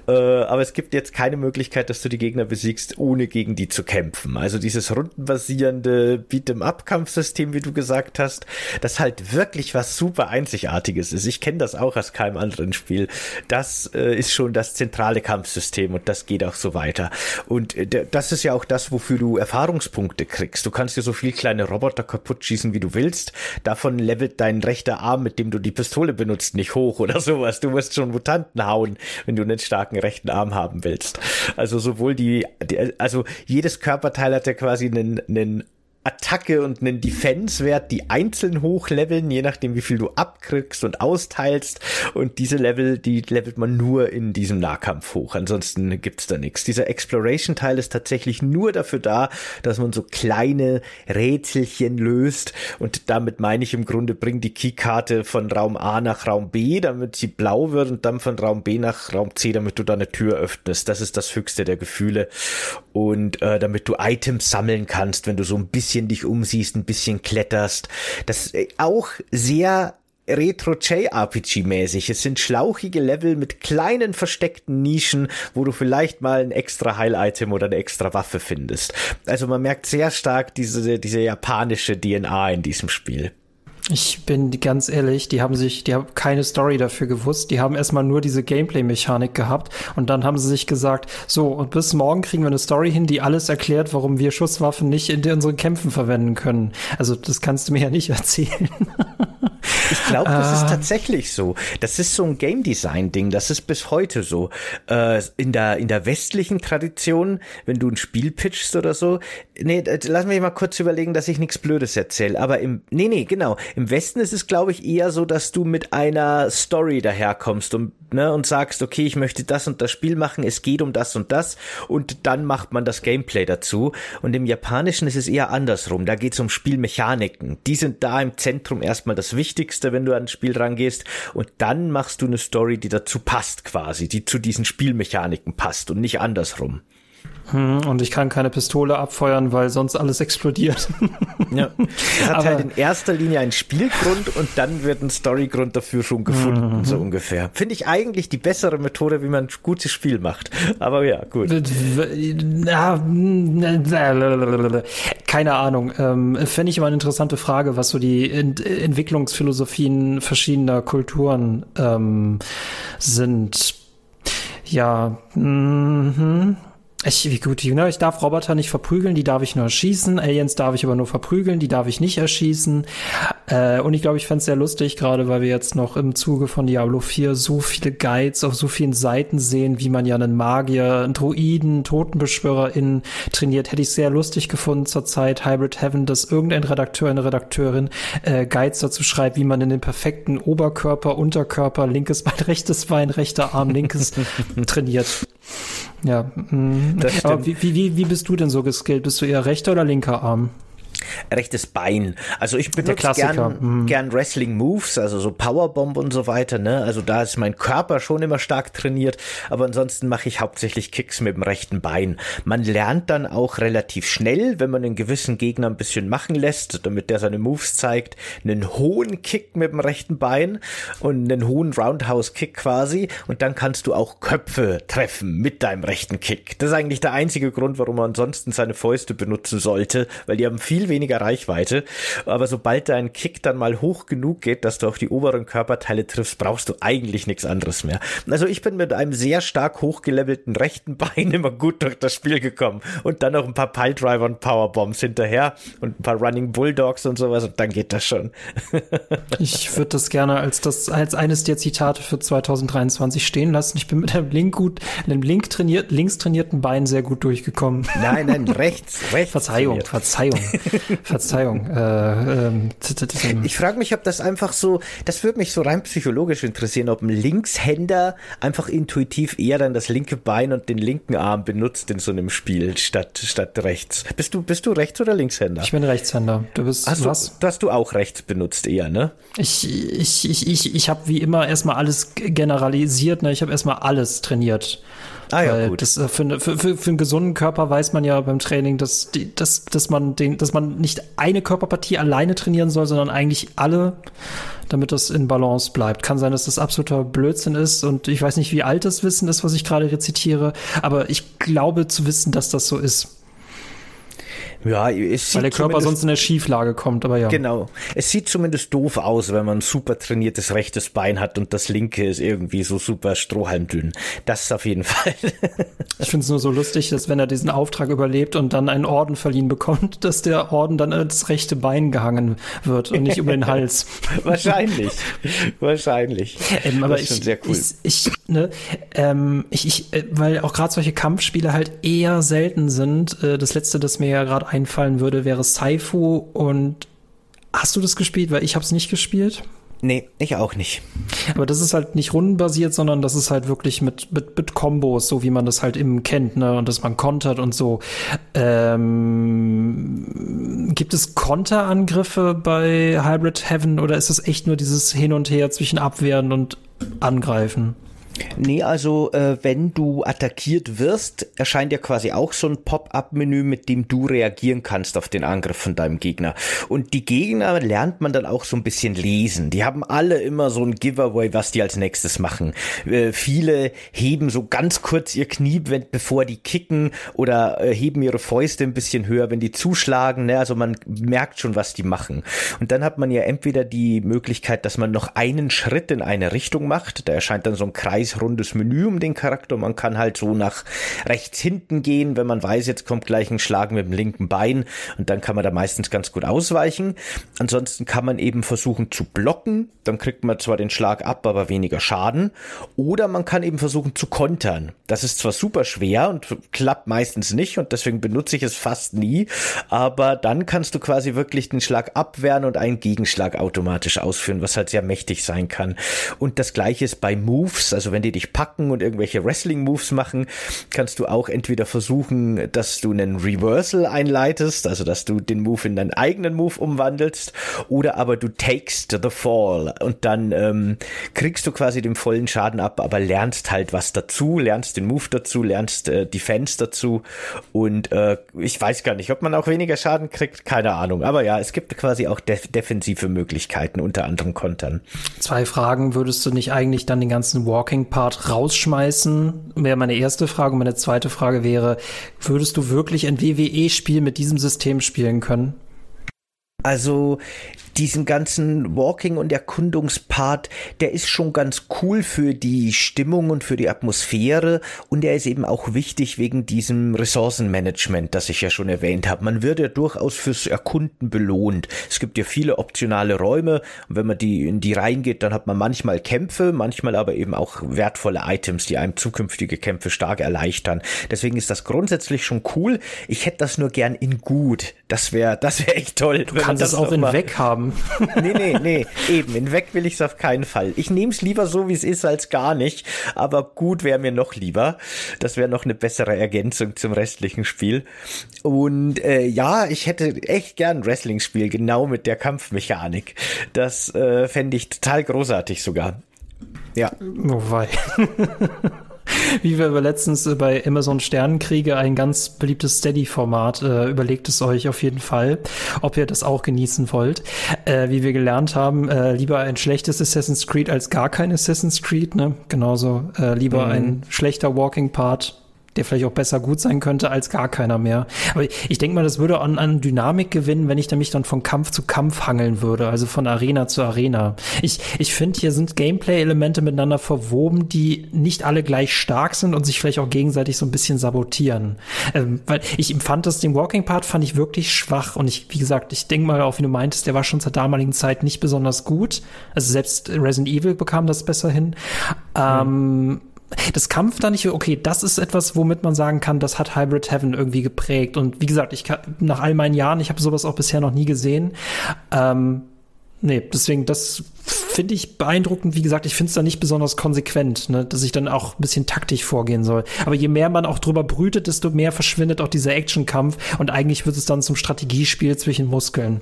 Äh, aber es gibt jetzt keine Möglichkeit, dass du die Gegner besiegst, ohne gegen die zu kämpfen. Also dieses rundenbasierende Beat'em-up-Kampf Kampfsystem, wie du gesagt hast, das halt wirklich was super Einzigartiges ist. Ich kenne das auch aus keinem anderen Spiel. Das äh, ist schon das zentrale Kampfsystem und das geht auch so weiter. Und äh, das ist ja auch das, wofür du Erfahrungspunkte kriegst. Du kannst dir so viel kleine Roboter kaputt schießen, wie du willst. Davon levelt dein rechter Arm, mit dem du die Pistole benutzt, nicht hoch oder sowas. Du musst schon Mutanten hauen, wenn du einen starken rechten Arm haben willst. Also sowohl die, die also jedes Körperteil hat ja quasi einen, einen Attacke und einen Defense-Wert, die einzeln hochleveln, je nachdem, wie viel du abkriegst und austeilst. Und diese Level, die levelt man nur in diesem Nahkampf hoch. Ansonsten gibt's da nichts. Dieser Exploration-Teil ist tatsächlich nur dafür da, dass man so kleine Rätselchen löst. Und damit meine ich im Grunde, bring die Keykarte von Raum A nach Raum B, damit sie blau wird und dann von Raum B nach Raum C, damit du da eine Tür öffnest. Das ist das höchste der Gefühle. Und äh, damit du Items sammeln kannst, wenn du so ein bisschen dich umsiehst, ein bisschen kletterst. Das äh, auch sehr Retro JRPG mäßig. Es sind schlauchige Level mit kleinen versteckten Nischen, wo du vielleicht mal ein extra Heil-Item oder eine extra Waffe findest. Also man merkt sehr stark diese, diese japanische DNA in diesem Spiel. Ich bin ganz ehrlich, die haben sich, die haben keine Story dafür gewusst. Die haben erstmal nur diese Gameplay-Mechanik gehabt und dann haben sie sich gesagt, so, und bis morgen kriegen wir eine Story hin, die alles erklärt, warum wir Schusswaffen nicht in unseren Kämpfen verwenden können. Also, das kannst du mir ja nicht erzählen. Ich glaube, das ist ah. tatsächlich so. Das ist so ein Game Design Ding. Das ist bis heute so. Äh, in der in der westlichen Tradition, wenn du ein Spiel pitchst oder so. Nee, lass mich mal kurz überlegen, dass ich nichts Blödes erzähle. Aber im nee nee genau. Im Westen ist es glaube ich eher so, dass du mit einer Story daherkommst und ne und sagst, okay, ich möchte das und das Spiel machen. Es geht um das und das und dann macht man das Gameplay dazu. Und im Japanischen ist es eher andersrum. Da geht es um Spielmechaniken. Die sind da im Zentrum erstmal das Wichtigste wenn du ans Spiel rangehst. Und dann machst du eine Story, die dazu passt quasi, die zu diesen Spielmechaniken passt und nicht andersrum. Hm, und ich kann keine Pistole abfeuern, weil sonst alles explodiert. Ja. Es hat Aber halt in erster Linie einen Spielgrund und dann wird ein Storygrund dafür schon gefunden, mhm. so ungefähr. Finde ich eigentlich die bessere Methode, wie man ein gutes Spiel macht. Aber ja, gut. Keine Ahnung. Ähm, Fände ich immer eine interessante Frage, was so die Ent Entwicklungsphilosophien verschiedener Kulturen ähm, sind. Ja, mhm. Ich, wie gut, ne? ich darf Roboter nicht verprügeln, die darf ich nur erschießen. Aliens darf ich aber nur verprügeln, die darf ich nicht erschießen. Äh, und ich glaube, ich fände es sehr lustig, gerade weil wir jetzt noch im Zuge von Diablo 4 so viele Guides auf so vielen Seiten sehen, wie man ja einen Magier, einen Druiden, TotenbeschwörerInnen trainiert. Hätte ich sehr lustig gefunden zur Zeit Hybrid Heaven, dass irgendein Redakteur, eine Redakteurin äh, Guides dazu schreibt, wie man in den perfekten Oberkörper, Unterkörper, linkes Bein, rechtes Bein, rechter Arm, linkes trainiert. Ja, mh. aber wie, wie, wie bist du denn so geskillt? Bist du eher rechter oder linker Arm? Rechtes Bein. Also ich benutze gern, mhm. gern Wrestling Moves, also so Powerbomb und so weiter, ne? Also da ist mein Körper schon immer stark trainiert, aber ansonsten mache ich hauptsächlich Kicks mit dem rechten Bein. Man lernt dann auch relativ schnell, wenn man einen gewissen Gegner ein bisschen machen lässt, damit der seine Moves zeigt, einen hohen Kick mit dem rechten Bein und einen hohen Roundhouse Kick quasi und dann kannst du auch Köpfe treffen mit deinem rechten Kick. Das ist eigentlich der einzige Grund, warum man ansonsten seine Fäuste benutzen sollte, weil die haben viel weniger Reichweite. Aber sobald dein Kick dann mal hoch genug geht, dass du auch die oberen Körperteile triffst, brauchst du eigentlich nichts anderes mehr. Also ich bin mit einem sehr stark hochgelevelten rechten Bein immer gut durch das Spiel gekommen. Und dann noch ein paar Piledriver und Powerbombs hinterher und ein paar Running Bulldogs und sowas und dann geht das schon. ich würde das gerne als das, als eines der Zitate für 2023 stehen lassen. Ich bin mit einem Link gut, einem Link trainiert, links trainierten Bein sehr gut durchgekommen. Nein, nein, rechts, rechts. Verzeihung, trainiert. Verzeihung. Verzeihung. Äh, ähm, ich frage mich, ob das einfach so, das würde mich so rein psychologisch interessieren, ob ein Linkshänder einfach intuitiv eher dann das linke Bein und den linken Arm benutzt in so einem Spiel statt, statt rechts. Bist du, bist du Rechts- oder Linkshänder? Ich bin Rechtshänder. Du bist Hast was? Du, hast du auch rechts benutzt eher, ne? Ich, ich, ich, ich, ich habe wie immer erstmal alles generalisiert, ne? Ich habe erstmal alles trainiert. Ah ja, Weil gut. Das, äh, für, für, für, für einen gesunden Körper weiß man ja beim Training, dass, die, dass, dass, man den, dass man nicht eine Körperpartie alleine trainieren soll, sondern eigentlich alle, damit das in Balance bleibt. Kann sein, dass das absoluter Blödsinn ist und ich weiß nicht, wie alt das Wissen ist, was ich gerade rezitiere, aber ich glaube zu wissen, dass das so ist. Ja, es Weil der Körper sonst in eine Schieflage kommt, aber ja. Genau. Es sieht zumindest doof aus, wenn man super trainiertes rechtes Bein hat und das linke ist irgendwie so super strohhalmdünn. Das ist auf jeden Fall. ich finde es nur so lustig, dass wenn er diesen Auftrag überlebt und dann einen Orden verliehen bekommt, dass der Orden dann als rechte Bein gehangen wird und nicht über den Hals. Wahrscheinlich. Wahrscheinlich. Ähm, aber das ist ich, schon sehr cool. Ich, ich, ne, ähm, ich, ich, äh, weil auch gerade solche Kampfspiele halt eher selten sind. Äh, das letzte, das mir ja gerade einfallen würde, wäre Saifu. Und hast du das gespielt? Weil ich habe es nicht gespielt. Nee, ich auch nicht. Aber das ist halt nicht rundenbasiert, sondern das ist halt wirklich mit, mit, mit Kombos, so wie man das halt eben kennt, ne? Und dass man kontert und so. Ähm, gibt es Konterangriffe bei Hybrid Heaven oder ist es echt nur dieses Hin und Her zwischen Abwehren und Angreifen? Nee, also äh, wenn du attackiert wirst, erscheint ja quasi auch so ein Pop-up-Menü, mit dem du reagieren kannst auf den Angriff von deinem Gegner. Und die Gegner lernt man dann auch so ein bisschen lesen. Die haben alle immer so ein Giveaway, was die als nächstes machen. Äh, viele heben so ganz kurz ihr Knie, bevor die kicken oder äh, heben ihre Fäuste ein bisschen höher, wenn die zuschlagen. Ne? Also man merkt schon, was die machen. Und dann hat man ja entweder die Möglichkeit, dass man noch einen Schritt in eine Richtung macht. Da erscheint dann so ein Kreis rundes Menü um den Charakter. Man kann halt so nach rechts hinten gehen, wenn man weiß, jetzt kommt gleich ein Schlag mit dem linken Bein und dann kann man da meistens ganz gut ausweichen. Ansonsten kann man eben versuchen zu blocken, dann kriegt man zwar den Schlag ab, aber weniger Schaden. Oder man kann eben versuchen zu kontern. Das ist zwar super schwer und klappt meistens nicht und deswegen benutze ich es fast nie, aber dann kannst du quasi wirklich den Schlag abwehren und einen Gegenschlag automatisch ausführen, was halt sehr mächtig sein kann. Und das gleiche ist bei Moves, also wenn die dich packen und irgendwelche Wrestling-Moves machen, kannst du auch entweder versuchen, dass du einen Reversal einleitest, also dass du den Move in deinen eigenen Move umwandelst, oder aber du takest the fall und dann ähm, kriegst du quasi den vollen Schaden ab, aber lernst halt was dazu, lernst den Move dazu, lernst äh, Defense dazu und äh, ich weiß gar nicht, ob man auch weniger Schaden kriegt, keine Ahnung, aber ja, es gibt quasi auch def defensive Möglichkeiten, unter anderem Kontern. Zwei Fragen, würdest du nicht eigentlich dann den ganzen Walking Part rausschmeißen? Wäre meine erste Frage. Und meine zweite Frage wäre, würdest du wirklich ein WWE-Spiel mit diesem System spielen können? Also diesen ganzen Walking- und Erkundungspart, der ist schon ganz cool für die Stimmung und für die Atmosphäre und er ist eben auch wichtig wegen diesem Ressourcenmanagement, das ich ja schon erwähnt habe. Man wird ja durchaus fürs Erkunden belohnt. Es gibt ja viele optionale Räume und wenn man die in die reingeht, dann hat man manchmal Kämpfe, manchmal aber eben auch wertvolle Items, die einem zukünftige Kämpfe stark erleichtern. Deswegen ist das grundsätzlich schon cool. Ich hätte das nur gern in gut. Das wäre das wäre echt toll. Du kannst es auch in weg haben haben. Nee, nee, nee, eben, in weg will ich es auf keinen Fall. Ich nehme es lieber so, wie es ist, als gar nicht, aber gut wäre mir noch lieber. Das wäre noch eine bessere Ergänzung zum restlichen Spiel. Und äh, ja, ich hätte echt gern ein Wrestling-Spiel, genau mit der Kampfmechanik. Das äh, fände ich total großartig sogar. Ja. Oh wei. Wie wir letztens äh, bei Amazon Sternenkriege ein ganz beliebtes Steady-Format. Äh, überlegt es euch auf jeden Fall, ob ihr das auch genießen wollt. Äh, wie wir gelernt haben, äh, lieber ein schlechtes Assassin's Creed als gar kein Assassin's Creed. Ne? Genauso äh, lieber mhm. ein schlechter Walking Part der vielleicht auch besser gut sein könnte als gar keiner mehr. Aber ich denke mal, das würde an, an Dynamik gewinnen, wenn ich mich dann von Kampf zu Kampf hangeln würde, also von Arena zu Arena. Ich, ich finde, hier sind Gameplay-Elemente miteinander verwoben, die nicht alle gleich stark sind und sich vielleicht auch gegenseitig so ein bisschen sabotieren. Ähm, weil ich empfand das, den Walking-Part fand ich wirklich schwach und ich, wie gesagt, ich denke mal auch, wie du meintest, der war schon zur damaligen Zeit nicht besonders gut. Also selbst Resident Evil bekam das besser hin. Mhm. Ähm, das Kampf da nicht, okay, das ist etwas, womit man sagen kann, das hat Hybrid Heaven irgendwie geprägt. Und wie gesagt, ich kann, nach all meinen Jahren, ich habe sowas auch bisher noch nie gesehen. Ähm, nee, deswegen, das finde ich beeindruckend. Wie gesagt, ich finde es da nicht besonders konsequent, ne, dass ich dann auch ein bisschen taktisch vorgehen soll. Aber je mehr man auch drüber brütet, desto mehr verschwindet auch dieser Actionkampf und eigentlich wird es dann zum Strategiespiel zwischen Muskeln.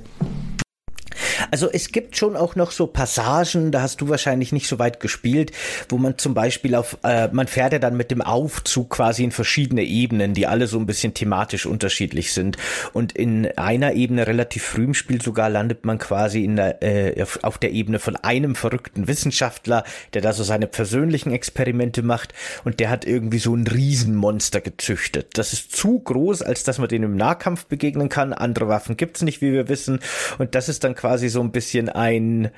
Also es gibt schon auch noch so Passagen, da hast du wahrscheinlich nicht so weit gespielt, wo man zum Beispiel auf, äh, man fährt ja dann mit dem Aufzug quasi in verschiedene Ebenen, die alle so ein bisschen thematisch unterschiedlich sind. Und in einer Ebene relativ früh im Spiel sogar landet man quasi in der, äh, auf der Ebene von einem verrückten Wissenschaftler, der da so seine persönlichen Experimente macht und der hat irgendwie so ein Riesenmonster gezüchtet. Das ist zu groß, als dass man den im Nahkampf begegnen kann. Andere Waffen gibt's nicht, wie wir wissen. Und das ist dann quasi so ein bisschen ein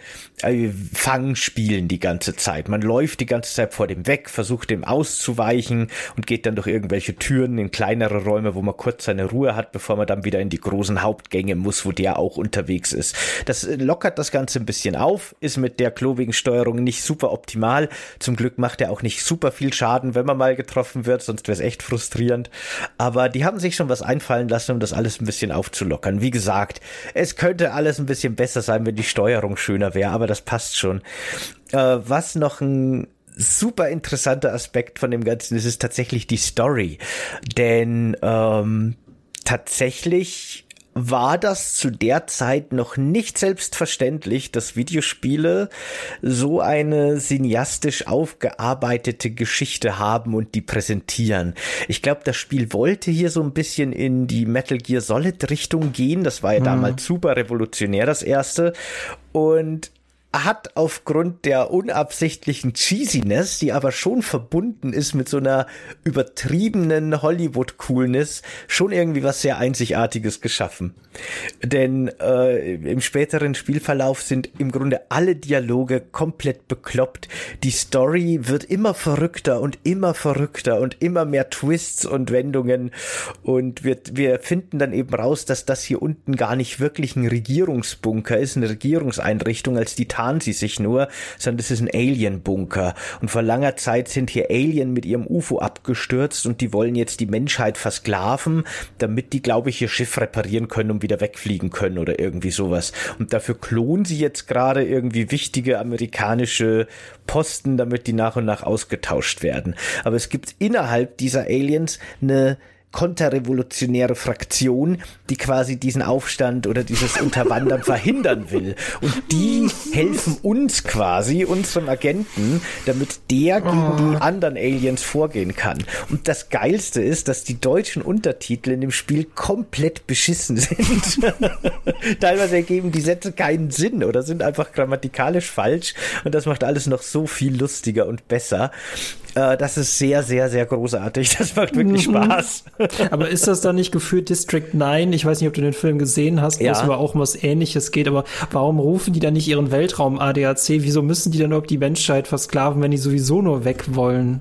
äh, Fangspielen die ganze Zeit. Man läuft die ganze Zeit vor dem weg, versucht dem auszuweichen und geht dann durch irgendwelche Türen in kleinere Räume, wo man kurz seine Ruhe hat, bevor man dann wieder in die großen Hauptgänge muss, wo der auch unterwegs ist. Das äh, lockert das Ganze ein bisschen auf, ist mit der klobigen Steuerung nicht super optimal. Zum Glück macht er auch nicht super viel Schaden, wenn man mal getroffen wird, sonst wäre es echt frustrierend. Aber die haben sich schon was einfallen lassen, um das alles ein bisschen aufzulockern. Wie gesagt, es könnte alles ein bisschen besser sein, wenn die Steuerung schöner wäre, aber das passt schon. Äh, was noch ein super interessanter Aspekt von dem Ganzen ist, ist tatsächlich die Story. Denn ähm, tatsächlich war das zu der Zeit noch nicht selbstverständlich, dass Videospiele so eine cineastisch aufgearbeitete Geschichte haben und die präsentieren. Ich glaube, das Spiel wollte hier so ein bisschen in die Metal Gear Solid Richtung gehen. Das war ja mhm. damals super revolutionär, das erste. Und hat aufgrund der unabsichtlichen Cheesiness, die aber schon verbunden ist mit so einer übertriebenen Hollywood-Coolness, schon irgendwie was sehr Einzigartiges geschaffen. Denn äh, im späteren Spielverlauf sind im Grunde alle Dialoge komplett bekloppt. Die Story wird immer verrückter und immer verrückter und immer mehr Twists und Wendungen. Und wir, wir finden dann eben raus, dass das hier unten gar nicht wirklich ein Regierungsbunker ist, eine Regierungseinrichtung, als die tarnen sie sich nur, sondern das ist ein Alien-Bunker. Und vor langer Zeit sind hier Alien mit ihrem UFO abgestürzt und die wollen jetzt die Menschheit versklaven, damit die, glaube ich, ihr Schiff reparieren können und wieder wegfliegen können oder irgendwie sowas. Und dafür klonen sie jetzt gerade irgendwie wichtige amerikanische Posten, damit die nach und nach ausgetauscht werden. Aber es gibt innerhalb dieser Aliens eine konterrevolutionäre Fraktion, die quasi diesen Aufstand oder dieses Unterwandern verhindern will. Und die helfen uns quasi, unserem Agenten, damit der gegen die oh. anderen Aliens vorgehen kann. Und das Geilste ist, dass die deutschen Untertitel in dem Spiel komplett beschissen sind. Teilweise ergeben die Sätze keinen Sinn oder sind einfach grammatikalisch falsch. Und das macht alles noch so viel lustiger und besser. Äh, das ist sehr, sehr, sehr großartig. Das macht wirklich. Spaß. Aber ist das dann nicht gefühlt District 9? Ich weiß nicht, ob du den Film gesehen hast, wo ja. es aber auch um was ähnliches geht, aber warum rufen die dann nicht ihren Weltraum-ADAC? Wieso müssen die dann überhaupt die Menschheit versklaven, wenn die sowieso nur weg wollen?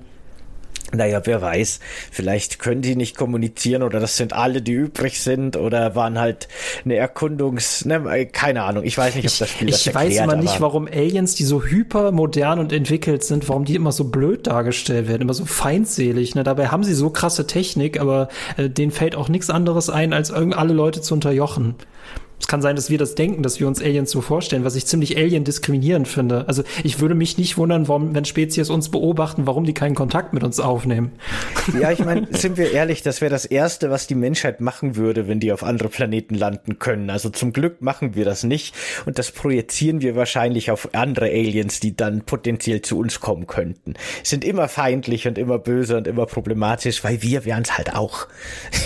Naja, wer weiß, vielleicht können die nicht kommunizieren oder das sind alle, die übrig sind oder waren halt eine Erkundungs... Ne, keine Ahnung, ich weiß nicht, ob das Spiel ich, das Ich weiß immer nicht, warum Aliens, die so hypermodern und entwickelt sind, warum die immer so blöd dargestellt werden, immer so feindselig. Ne? Dabei haben sie so krasse Technik, aber äh, denen fällt auch nichts anderes ein, als alle Leute zu unterjochen. Es kann sein, dass wir das denken, dass wir uns Aliens so vorstellen, was ich ziemlich alien diskriminierend finde. Also ich würde mich nicht wundern, warum, wenn Spezies uns beobachten, warum die keinen Kontakt mit uns aufnehmen. Ja, ich meine, sind wir ehrlich, das wäre das Erste, was die Menschheit machen würde, wenn die auf andere Planeten landen können. Also zum Glück machen wir das nicht und das projizieren wir wahrscheinlich auf andere Aliens, die dann potenziell zu uns kommen könnten. Sind immer feindlich und immer böse und immer problematisch, weil wir wären es halt auch.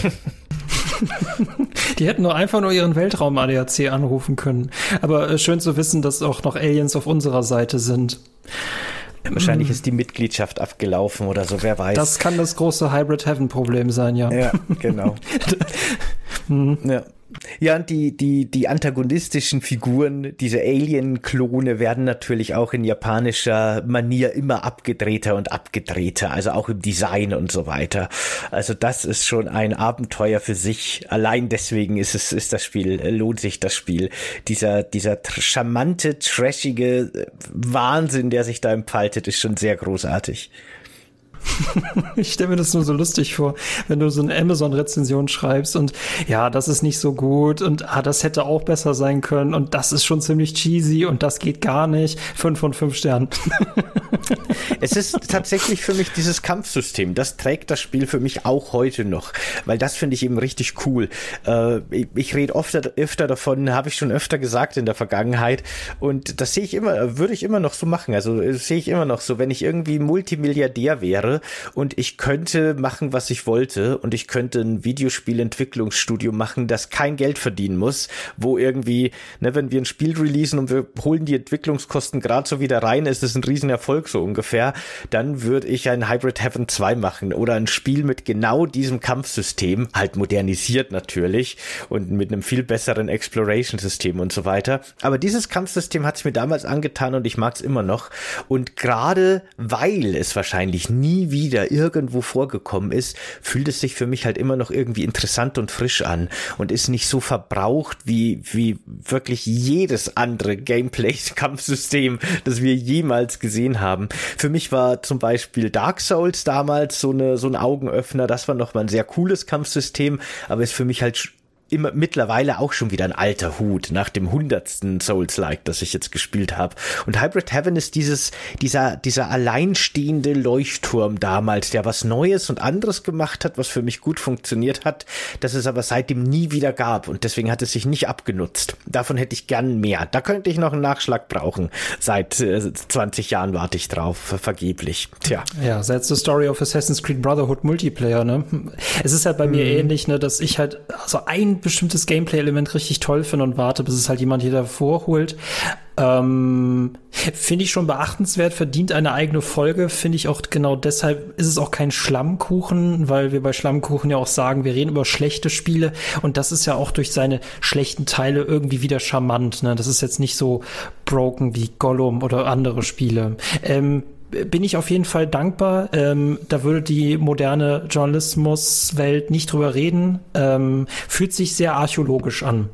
Die hätten nur einfach nur ihren Weltraum-ADAC anrufen können. Aber äh, schön zu wissen, dass auch noch Aliens auf unserer Seite sind. Wahrscheinlich ist die Mitgliedschaft abgelaufen oder so, wer weiß. Das kann das große Hybrid Heaven Problem sein, ja. Ja, genau. hm. Ja. Ja, und die, die, die antagonistischen Figuren, diese Alien-Klone werden natürlich auch in japanischer Manier immer abgedrehter und abgedrehter, also auch im Design und so weiter. Also das ist schon ein Abenteuer für sich. Allein deswegen ist es, ist das Spiel, lohnt sich das Spiel. Dieser, dieser charmante, trashige Wahnsinn, der sich da entfaltet, ist schon sehr großartig. ich stelle mir das nur so lustig vor, wenn du so eine Amazon-Rezension schreibst und ja, das ist nicht so gut und ah, das hätte auch besser sein können und das ist schon ziemlich cheesy und das geht gar nicht. Fünf von fünf Sternen. es ist tatsächlich für mich dieses Kampfsystem, das trägt das Spiel für mich auch heute noch, weil das finde ich eben richtig cool. Äh, ich, ich rede oft öfter davon, habe ich schon öfter gesagt in der Vergangenheit und das sehe ich immer, würde ich immer noch so machen. Also sehe ich immer noch so, wenn ich irgendwie Multimilliardär wäre, und ich könnte machen, was ich wollte und ich könnte ein Videospielentwicklungsstudio machen, das kein Geld verdienen muss, wo irgendwie, ne, wenn wir ein Spiel releasen und wir holen die Entwicklungskosten gerade so wieder rein, ist es ein Riesenerfolg so ungefähr, dann würde ich ein Hybrid Heaven 2 machen oder ein Spiel mit genau diesem Kampfsystem, halt modernisiert natürlich und mit einem viel besseren Exploration-System und so weiter. Aber dieses Kampfsystem hat es mir damals angetan und ich mag es immer noch. Und gerade weil es wahrscheinlich nie wieder irgendwo vorgekommen ist, fühlt es sich für mich halt immer noch irgendwie interessant und frisch an und ist nicht so verbraucht wie, wie wirklich jedes andere Gameplay-Kampfsystem, das wir jemals gesehen haben. Für mich war zum Beispiel Dark Souls damals so eine, so ein Augenöffner. Das war nochmal ein sehr cooles Kampfsystem, aber ist für mich halt immer mittlerweile auch schon wieder ein alter Hut nach dem hundertsten Souls-like, das ich jetzt gespielt habe. Und Hybrid Heaven ist dieses, dieser, dieser alleinstehende Leuchtturm damals, der was Neues und anderes gemacht hat, was für mich gut funktioniert hat, das es aber seitdem nie wieder gab und deswegen hat es sich nicht abgenutzt. Davon hätte ich gern mehr. Da könnte ich noch einen Nachschlag brauchen. Seit äh, 20 Jahren warte ich drauf, vergeblich. Tja. Ja, seit The Story of Assassin's Creed Brotherhood Multiplayer, ne? Es ist halt bei hm. mir mhm. ähnlich, ne, dass ich halt also ein bestimmtes Gameplay-Element richtig toll finde und warte, bis es halt jemand hier davor holt. Ähm, finde ich schon beachtenswert, verdient eine eigene Folge, finde ich auch genau deshalb ist es auch kein Schlammkuchen, weil wir bei Schlammkuchen ja auch sagen, wir reden über schlechte Spiele und das ist ja auch durch seine schlechten Teile irgendwie wieder charmant. Ne? Das ist jetzt nicht so broken wie Gollum oder andere Spiele. Ähm, bin ich auf jeden Fall dankbar. Ähm, da würde die moderne Journalismuswelt nicht drüber reden. Ähm, fühlt sich sehr archäologisch an.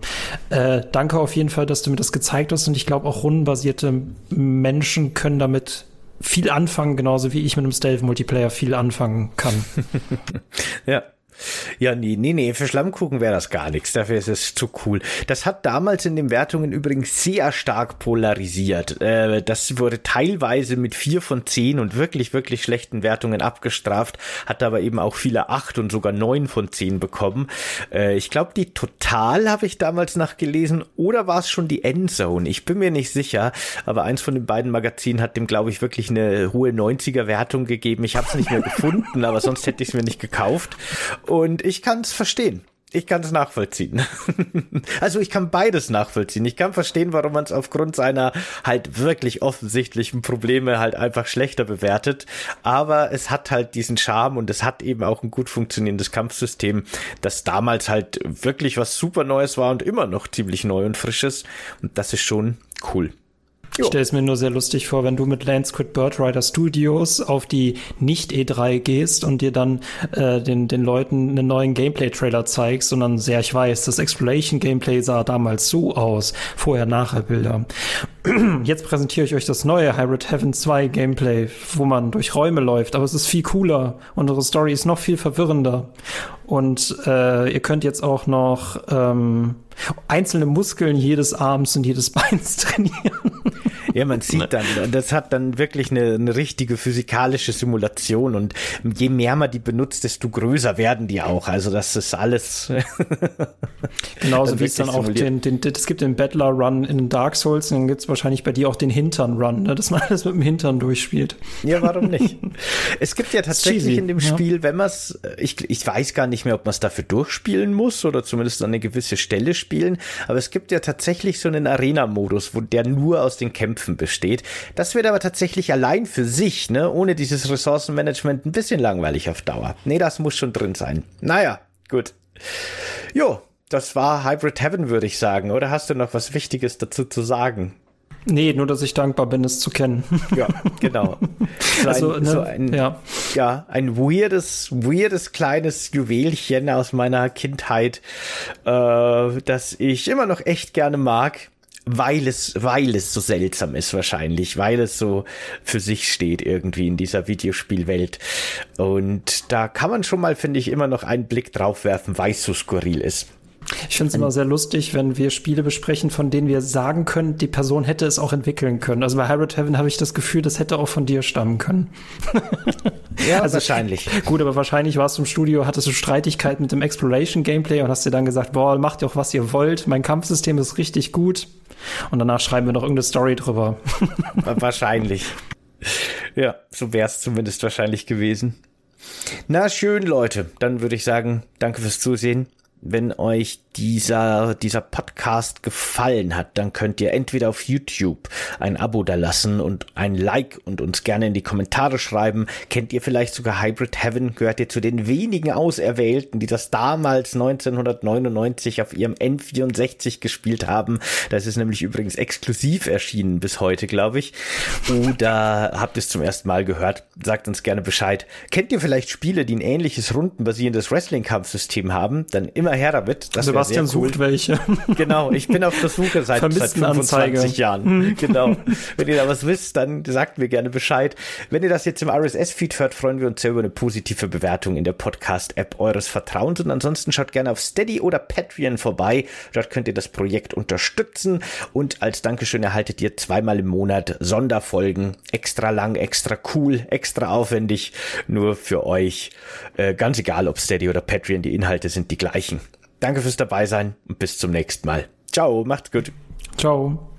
Äh, danke auf jeden Fall, dass du mir das gezeigt hast. Und ich glaube, auch rundenbasierte Menschen können damit viel anfangen, genauso wie ich mit einem Stealth-Multiplayer viel anfangen kann. ja. Ja, nee, nee, nee, für Schlammkuchen wäre das gar nichts. Dafür ist es zu cool. Das hat damals in den Wertungen übrigens sehr stark polarisiert. Äh, das wurde teilweise mit vier von zehn und wirklich, wirklich schlechten Wertungen abgestraft, hat aber eben auch viele acht und sogar neun von zehn bekommen. Äh, ich glaube, die Total habe ich damals nachgelesen oder war es schon die Endzone? Ich bin mir nicht sicher, aber eins von den beiden Magazinen hat dem, glaube ich, wirklich eine hohe 90er Wertung gegeben. Ich habe es nicht mehr gefunden, aber sonst hätte ich es mir nicht gekauft. Und ich kann es verstehen. Ich kann es nachvollziehen. also ich kann beides nachvollziehen. Ich kann verstehen, warum man es aufgrund seiner halt wirklich offensichtlichen Probleme halt einfach schlechter bewertet. Aber es hat halt diesen Charme und es hat eben auch ein gut funktionierendes Kampfsystem, das damals halt wirklich was super Neues war und immer noch ziemlich neu und frisches. Und das ist schon cool. Ich stelle es mir nur sehr lustig vor, wenn du mit Lance Quid Bird Rider Studios auf die Nicht-E3 gehst und dir dann äh, den, den Leuten einen neuen Gameplay-Trailer zeigst dann sehr, ich weiß, das Exploration-Gameplay sah damals so aus, Vorher-Nachher-Bilder. Jetzt präsentiere ich euch das neue Hybrid Heaven 2 Gameplay, wo man durch Räume läuft, aber es ist viel cooler. Unsere Story ist noch viel verwirrender. Und äh, ihr könnt jetzt auch noch ähm, einzelne Muskeln jedes Arms und jedes Beins trainieren. Ja, man sieht ne. dann, das hat dann wirklich eine, eine richtige physikalische Simulation und je mehr man die benutzt, desto größer werden die auch. Also das ist alles. Genauso wie es dann auch den, den, es gibt den Battler Run in Dark Souls und dann gibt es wahrscheinlich bei dir auch den Hintern Run, ne? dass man alles mit dem Hintern durchspielt. Ja, warum nicht? es gibt ja tatsächlich in dem Spiel, ja. wenn man es, ich, ich weiß gar nicht mehr, ob man es dafür durchspielen muss oder zumindest an eine gewisse Stelle spielen, aber es gibt ja tatsächlich so einen Arena-Modus, wo der nur aus den Kämpfen Kämpfen besteht. Das wird aber tatsächlich allein für sich, ne, ohne dieses Ressourcenmanagement ein bisschen langweilig auf Dauer. Nee, das muss schon drin sein. Naja, gut. Jo, das war Hybrid Heaven, würde ich sagen. Oder hast du noch was Wichtiges dazu zu sagen? Nee, nur dass ich dankbar bin, es zu kennen. Ja, genau. So also, ein, ne, so ein, ja. ja, ein weirdes, weirdes kleines Juwelchen aus meiner Kindheit, äh, das ich immer noch echt gerne mag weil es, weil es so seltsam ist wahrscheinlich, weil es so für sich steht irgendwie in dieser Videospielwelt. Und da kann man schon mal, finde ich, immer noch einen Blick drauf werfen, weil es so skurril ist. Ich finde es immer sehr lustig, wenn wir Spiele besprechen, von denen wir sagen können, die Person hätte es auch entwickeln können. Also bei Hybrid Heaven habe ich das Gefühl, das hätte auch von dir stammen können. ja, also, wahrscheinlich. Gut, aber wahrscheinlich warst du im Studio, hattest du Streitigkeiten mit dem Exploration Gameplay und hast dir dann gesagt, boah, macht doch, was ihr wollt. Mein Kampfsystem ist richtig gut. Und danach schreiben wir noch irgendeine Story drüber. wahrscheinlich. Ja, so wäre es zumindest wahrscheinlich gewesen. Na schön, Leute. Dann würde ich sagen, danke fürs Zusehen. Wenn euch dieser, dieser Podcast gefallen hat, dann könnt ihr entweder auf YouTube ein Abo da lassen und ein Like und uns gerne in die Kommentare schreiben. Kennt ihr vielleicht sogar Hybrid Heaven? Gehört ihr zu den wenigen Auserwählten, die das damals 1999 auf ihrem N64 gespielt haben? Das ist nämlich übrigens exklusiv erschienen bis heute, glaube ich. Oder habt ihr es zum ersten Mal gehört? Sagt uns gerne Bescheid. Kennt ihr vielleicht Spiele, die ein ähnliches rundenbasierendes Wrestling-Kampfsystem haben? Dann immer her damit. Das Sebastian cool. sucht welche. Genau, ich bin auf der Suche seit, seit 25 Jahren. Hm. Genau. Wenn ihr da was wisst, dann sagt mir gerne Bescheid. Wenn ihr das jetzt im RSS-Feed hört, freuen wir uns sehr über eine positive Bewertung in der Podcast-App eures Vertrauens. Und ansonsten schaut gerne auf Steady oder Patreon vorbei. Dort könnt ihr das Projekt unterstützen. Und als Dankeschön erhaltet ihr zweimal im Monat Sonderfolgen. Extra lang, extra cool, extra aufwendig. Nur für euch. Äh, ganz egal, ob Steady oder Patreon, die Inhalte sind die gleichen. Danke fürs dabei sein und bis zum nächsten Mal. Ciao, macht's gut. Ciao.